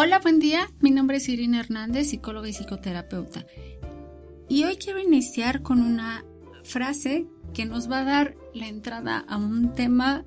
Hola, buen día. Mi nombre es Irina Hernández, psicóloga y psicoterapeuta. Y hoy quiero iniciar con una frase que nos va a dar la entrada a un tema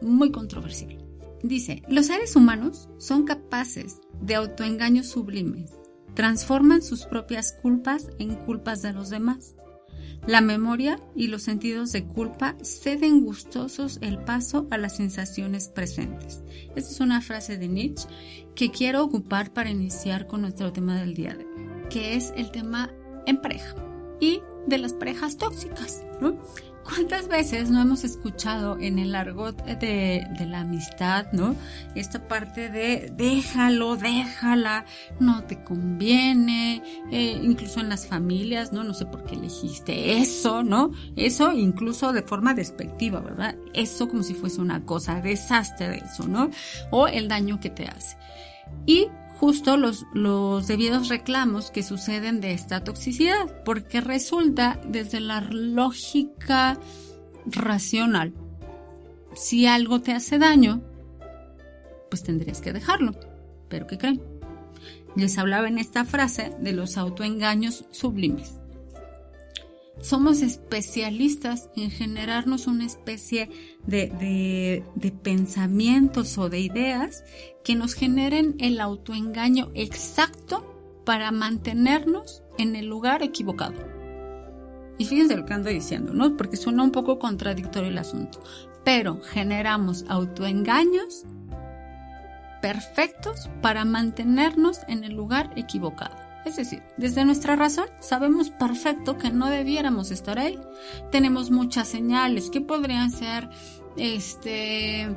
muy controversial. Dice, los seres humanos son capaces de autoengaños sublimes, transforman sus propias culpas en culpas de los demás. La memoria y los sentidos de culpa ceden gustosos el paso a las sensaciones presentes. Esta es una frase de Nietzsche que quiero ocupar para iniciar con nuestro tema del día de hoy, que es el tema en pareja y de las parejas tóxicas. ¿Cuántas veces no hemos escuchado en el argot de, la amistad, ¿no? Esta parte de déjalo, déjala, no te conviene, eh, incluso en las familias, ¿no? No sé por qué elegiste eso, ¿no? Eso incluso de forma despectiva, ¿verdad? Eso como si fuese una cosa, desastre de eso, ¿no? O el daño que te hace. Y justo los, los debidos reclamos que suceden de esta toxicidad, porque resulta desde la lógica racional, si algo te hace daño, pues tendrías que dejarlo. Pero ¿qué creen? Les hablaba en esta frase de los autoengaños sublimes somos especialistas en generarnos una especie de, pensamientos o de ideas que nos generen el autoengaño exacto para mantenernos en el lugar equivocado. Y fíjense lo que ando diciendo, ¿no? Porque suena un poco contradictorio el asunto. Pero generamos autoengaños perfectos para mantenernos en el lugar equivocado. Es decir, desde nuestra razón sabemos perfecto que no debiéramos estar ahí. Tenemos muchas señales que podrían ser este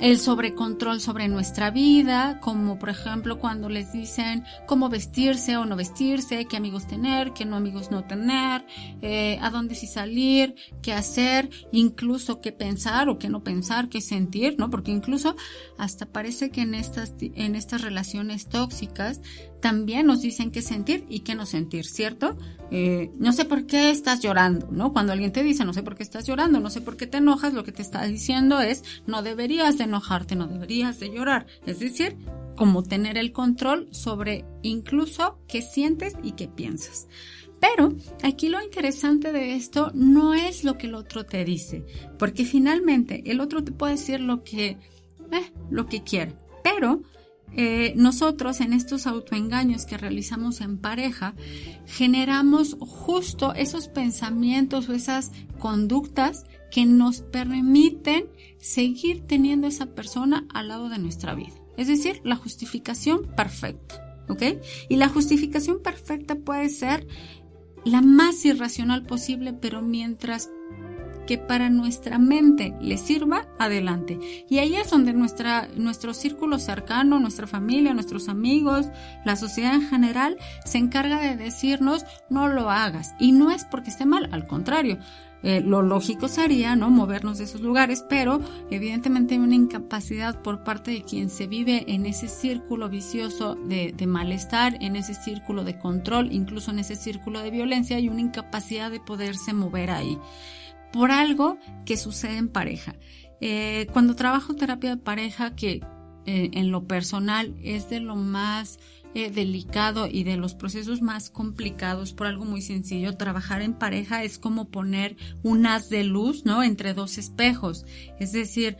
el sobrecontrol sobre nuestra vida, como por ejemplo cuando les dicen cómo vestirse o no vestirse, qué amigos tener, qué no amigos no tener, eh, a dónde sí salir, qué hacer, incluso qué pensar o qué no pensar, qué sentir, ¿no? Porque incluso hasta parece que en estas, en estas relaciones tóxicas también nos dicen qué sentir y qué no sentir, ¿cierto? Eh, no sé por qué estás llorando, ¿no? Cuando alguien te dice no sé por qué estás llorando, no sé por qué te enojas, lo que te está diciendo es no deberías de enojarte, no deberías de llorar. Es decir, como tener el control sobre incluso qué sientes y qué piensas. Pero aquí lo interesante de esto no es lo que el otro te dice, porque finalmente el otro te puede decir lo que, eh, lo que quiere, pero eh, nosotros en estos autoengaños que realizamos en pareja generamos justo esos pensamientos o esas conductas que nos permiten seguir teniendo esa persona al lado de nuestra vida. Es decir, la justificación perfecta. ¿Ok? Y la justificación perfecta puede ser la más irracional posible, pero mientras que para nuestra mente le sirva, adelante. Y ahí es donde nuestra, nuestro círculo cercano, nuestra familia, nuestros amigos, la sociedad en general, se encarga de decirnos no lo hagas. Y no es porque esté mal, al contrario. Eh, lo lógico sería no movernos de esos lugares, pero evidentemente hay una incapacidad por parte de quien se vive en ese círculo vicioso de, de malestar, en ese círculo de control, incluso en ese círculo de violencia, hay una incapacidad de poderse mover ahí por algo que sucede en pareja. Eh, cuando trabajo terapia de pareja, que eh, en lo personal es de lo más eh, delicado y de los procesos más complicados por algo muy sencillo, trabajar en pareja es como poner un haz de luz, ¿no? Entre dos espejos. Es decir,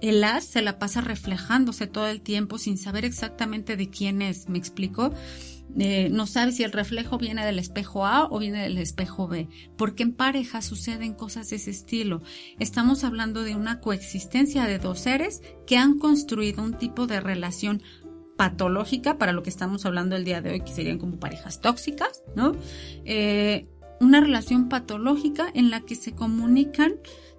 el haz se la pasa reflejándose todo el tiempo sin saber exactamente de quién es, ¿me explico? Eh, no sabe si el reflejo viene del espejo A o viene del espejo B, porque en pareja suceden cosas de ese estilo. Estamos hablando de una coexistencia de dos seres que han construido un tipo de relación patológica para lo que estamos hablando el día de hoy, que serían como parejas tóxicas, ¿no? Eh, una relación patológica en la que se comunican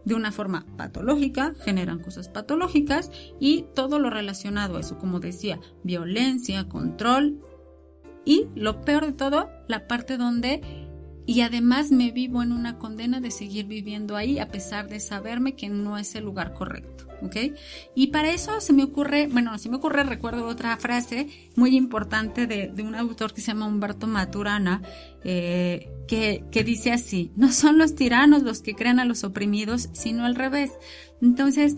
de una forma patológica, generan cosas patológicas y todo lo relacionado a eso, como decía, violencia, control, y lo peor de todo, la parte donde y además me vivo en una condena de seguir viviendo ahí a pesar de saberme que no es el lugar correcto, ¿ok? Y para eso se me ocurre, bueno, se me ocurre, recuerdo otra frase muy importante de, un autor que se llama Humberto Maturana, eh, que, que dice así, no son los tiranos los que crean a los oprimidos, sino al revés. Entonces,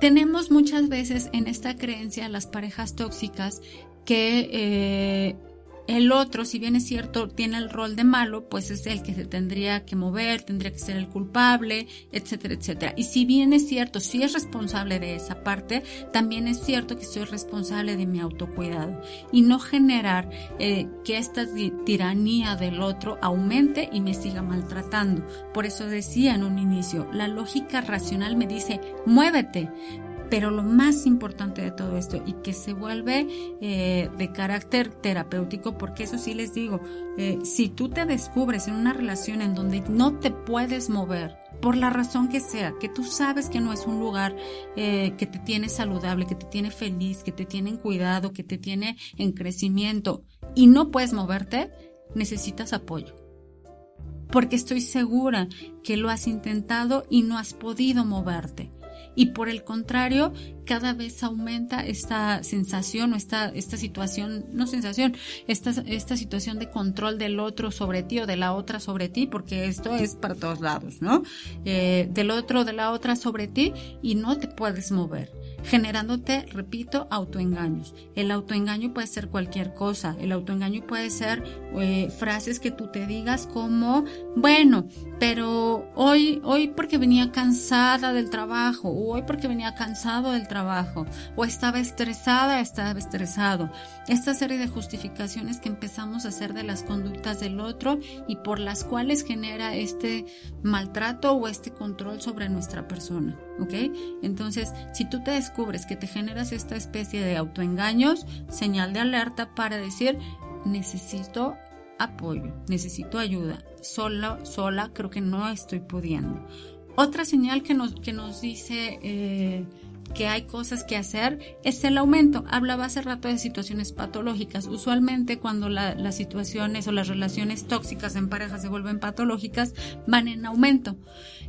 tenemos muchas veces en esta creencia las parejas tóxicas que eh, el otro, si bien es cierto, tiene el rol de malo, pues es el que se tendría que mover, tendría que ser el culpable, etcétera, etcétera. Y si bien es cierto, si es responsable de esa parte, también es cierto que soy responsable de mi autocuidado y no generar eh, que esta tiranía del otro aumente y me siga maltratando. Por eso decía en un inicio, la lógica racional me dice, muévete, pero lo más importante de todo esto y que se vuelve eh, de carácter terapéutico, porque eso sí les digo, eh, si tú te descubres en una relación en donde no te puedes mover, por la razón que sea, que tú sabes que no es un lugar eh, que te tiene saludable, que te tiene feliz, que te tiene en cuidado, que te tiene en crecimiento y no puedes moverte, necesitas apoyo. Porque estoy segura que lo has intentado y no has podido moverte y por el contrario, cada vez aumenta esta sensación o esta, esta situación, no sensación, esta, esta situación de control del otro sobre ti o de la otra sobre ti, porque esto es para todos lados, ¿no? Eh, del otro de la otra sobre ti y no te puedes mover generándote, repito, autoengaños. El autoengaño puede ser cualquier cosa. El autoengaño puede ser eh, frases que tú te digas como, bueno, pero hoy, hoy porque venía cansada del trabajo, o hoy porque venía cansado del trabajo, o estaba estresada, estaba estresado. Esta serie de justificaciones que empezamos a hacer de las conductas del otro y por las cuales genera este maltrato o este control sobre nuestra persona. ¿Ok? Entonces, si tú te descubres que te generas esta especie de autoengaños, señal de alerta para decir, necesito apoyo, necesito ayuda. Sola, sola creo que no estoy pudiendo. Otra señal que nos, que nos dice eh, que hay cosas que hacer es el aumento. Hablaba hace rato de situaciones patológicas. Usualmente cuando las situaciones o las relaciones tóxicas en pareja se vuelven patológicas, van en aumento.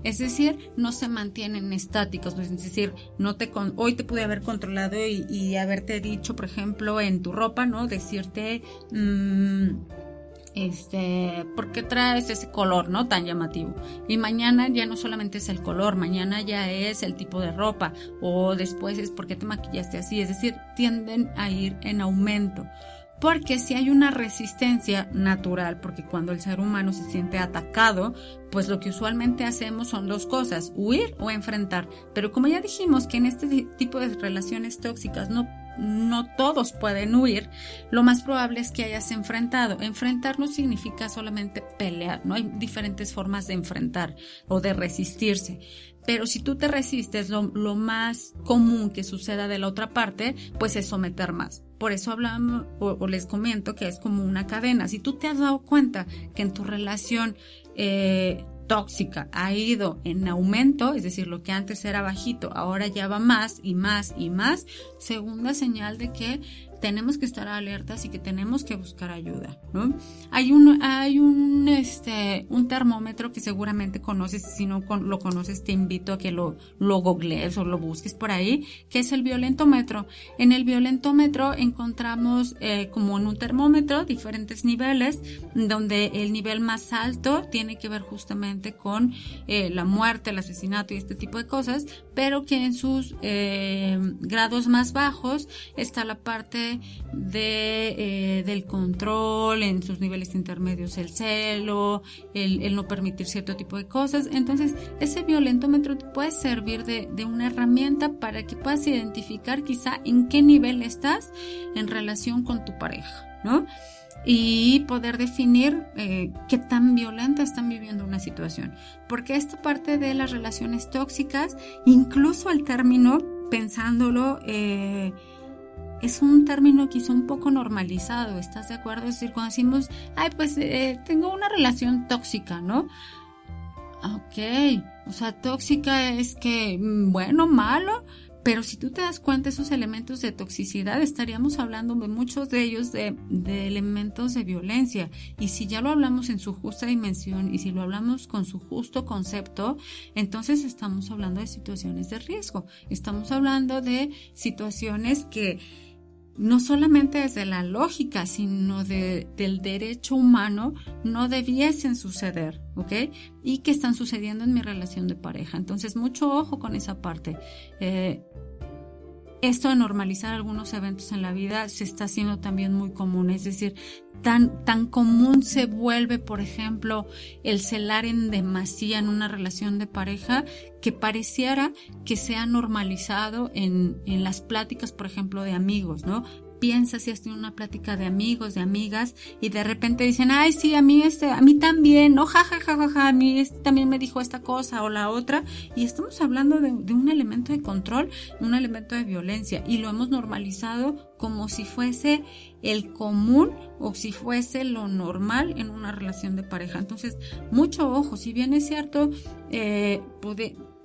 Es decir, no se mantienen estáticos. Es decir, no te hoy te pude haber controlado y, haberte dicho, por ejemplo, en tu ropa, ¿no? Decirte... Mm, este, ¿por qué traes ese color, no? Tan llamativo. Y mañana ya no solamente es el color, mañana ya es el tipo de ropa, o después es porque te maquillaste así, es decir, tienden a ir en aumento. Porque si hay una resistencia natural, porque cuando el ser humano se siente atacado, pues lo que usualmente hacemos son dos cosas, huir o enfrentar. Pero como ya dijimos que en este tipo de relaciones tóxicas no no todos pueden huir, lo más probable es que hayas enfrentado. Enfrentar no significa solamente pelear, no hay diferentes formas de enfrentar o de resistirse. Pero si tú te resistes, lo, más común que suceda de la otra parte, pues es someter más. Por eso hablamos o, les comento que es como una cadena. Si tú te has dado cuenta que en tu relación eh, tóxica ha ido en aumento, es decir, lo que antes era bajito, ahora ya va más y más y más, segunda señal de que tenemos que estar alertas y que tenemos que buscar ayuda, ¿no? Hay un, hay un, este, un termómetro que seguramente conoces, si no lo conoces te invito a que lo, lo googlees o lo busques por ahí, que es el violentómetro. En el violentómetro encontramos eh, como en un termómetro diferentes niveles, donde el nivel más alto tiene que ver justamente con eh, la muerte, el asesinato y este tipo de cosas, pero que en sus eh, grados más bajos está la parte eh, del control, en sus niveles intermedios el celo, el, no permitir cierto tipo de cosas. Entonces, ese violentómetro puede servir de, una herramienta para que puedas identificar quizá en qué nivel estás en relación con tu pareja, ¿no? y poder definir eh, qué tan violenta están viviendo una situación. Porque esta parte de las relaciones tóxicas, incluso el término, pensándolo, eh, es un término quizá un poco normalizado, ¿estás de acuerdo? Es decir, cuando decimos, ay, pues eh, tengo una relación tóxica, ¿no? Ok, o sea, tóxica es que, mm, bueno, malo, pero si tú te das cuenta esos elementos de toxicidad, estaríamos hablando de muchos de ellos de, de, elementos de violencia. Y si ya lo hablamos en su justa dimensión y si lo hablamos con su justo concepto, entonces estamos hablando de situaciones de riesgo. Estamos hablando de situaciones que no solamente desde la lógica, sino de, del derecho humano, no debiesen suceder, ¿ok? Y que están sucediendo en mi relación de pareja. Entonces, mucho ojo con esa parte. Eh, esto de normalizar algunos eventos en la vida se está haciendo también muy común, es decir, tan, tan común se vuelve, por ejemplo, el celar en demasía en una relación de pareja que pareciera que se ha normalizado en, en las pláticas, por ejemplo, de amigos, ¿no? Piensas si has tenido una plática de amigos, de amigas, y de repente dicen, ay, sí, a mí este, a mí también, no, ja, ja, ja, ja, ja a mí este también me dijo esta cosa o la otra, y estamos hablando de, un elemento de control, un elemento de violencia, y lo hemos normalizado como si fuese el común o si fuese lo normal en una relación de pareja. Entonces, mucho ojo, si bien es cierto, eh,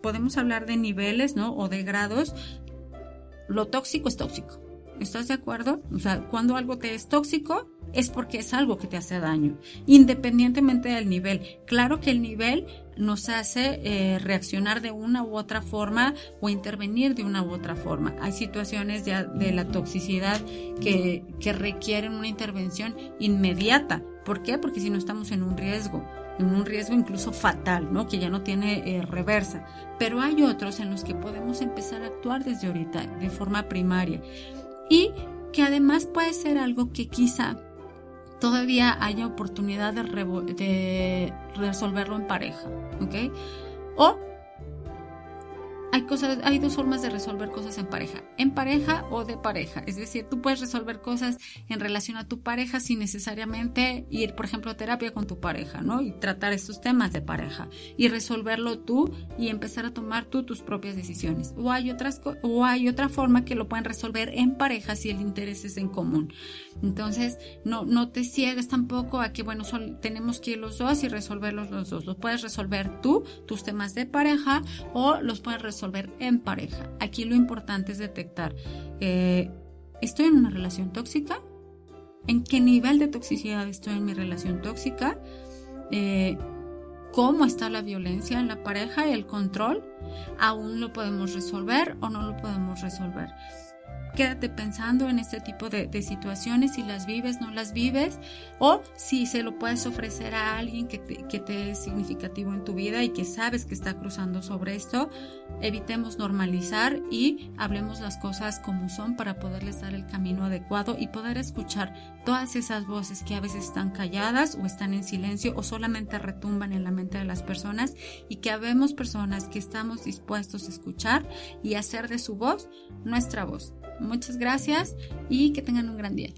podemos hablar de niveles, ¿no? O de grados, lo tóxico es tóxico. ¿Estás de acuerdo? O sea, cuando algo te es tóxico es porque es algo que te hace daño, independientemente del nivel. Claro que el nivel nos hace eh, reaccionar de una u otra forma o intervenir de una u otra forma. Hay situaciones de, la toxicidad que, que requieren una intervención inmediata. ¿Por qué? Porque si no estamos en un riesgo en un riesgo incluso fatal, ¿no? Que ya no tiene eh, reversa. Pero hay otros en los que podemos empezar a actuar desde ahorita, de forma primaria y que además puede ser algo que quizá todavía haya oportunidad de, de resolverlo en pareja, ¿ok? O hay, cosas, hay dos formas de resolver cosas en pareja, en pareja o de pareja. Es decir, tú puedes resolver cosas en relación a tu pareja sin necesariamente ir, por ejemplo, a terapia con tu pareja, ¿no? Y tratar estos temas de pareja y resolverlo tú y empezar a tomar tú tus propias decisiones. O hay, otras, o hay otra forma que lo pueden resolver en pareja si el interés es en común. Entonces, no, no te ciegues tampoco a que, bueno, tenemos que ir los dos y resolverlos los dos. Los puedes resolver tú, tus temas de pareja, o los puedes resolver en pareja. Aquí lo importante es detectar, eh, ¿estoy en una relación tóxica? ¿En qué nivel de toxicidad estoy en mi relación tóxica? Eh, cómo está la violencia en la pareja y el control, aún lo podemos resolver o no lo podemos resolver quédate pensando en este tipo de, situaciones, si las vives, no las vives, o si se lo puedes ofrecer a alguien que te, que te es significativo en tu vida y que sabes que está cruzando sobre esto, evitemos normalizar y hablemos las cosas como son para poderles dar el camino adecuado y poder escuchar todas esas voces que a veces están calladas o están en silencio o solamente retumban en la mente de las personas y que habemos personas que estamos dispuestos a escuchar y hacer de su voz nuestra voz. Muchas gracias y que tengan un gran día.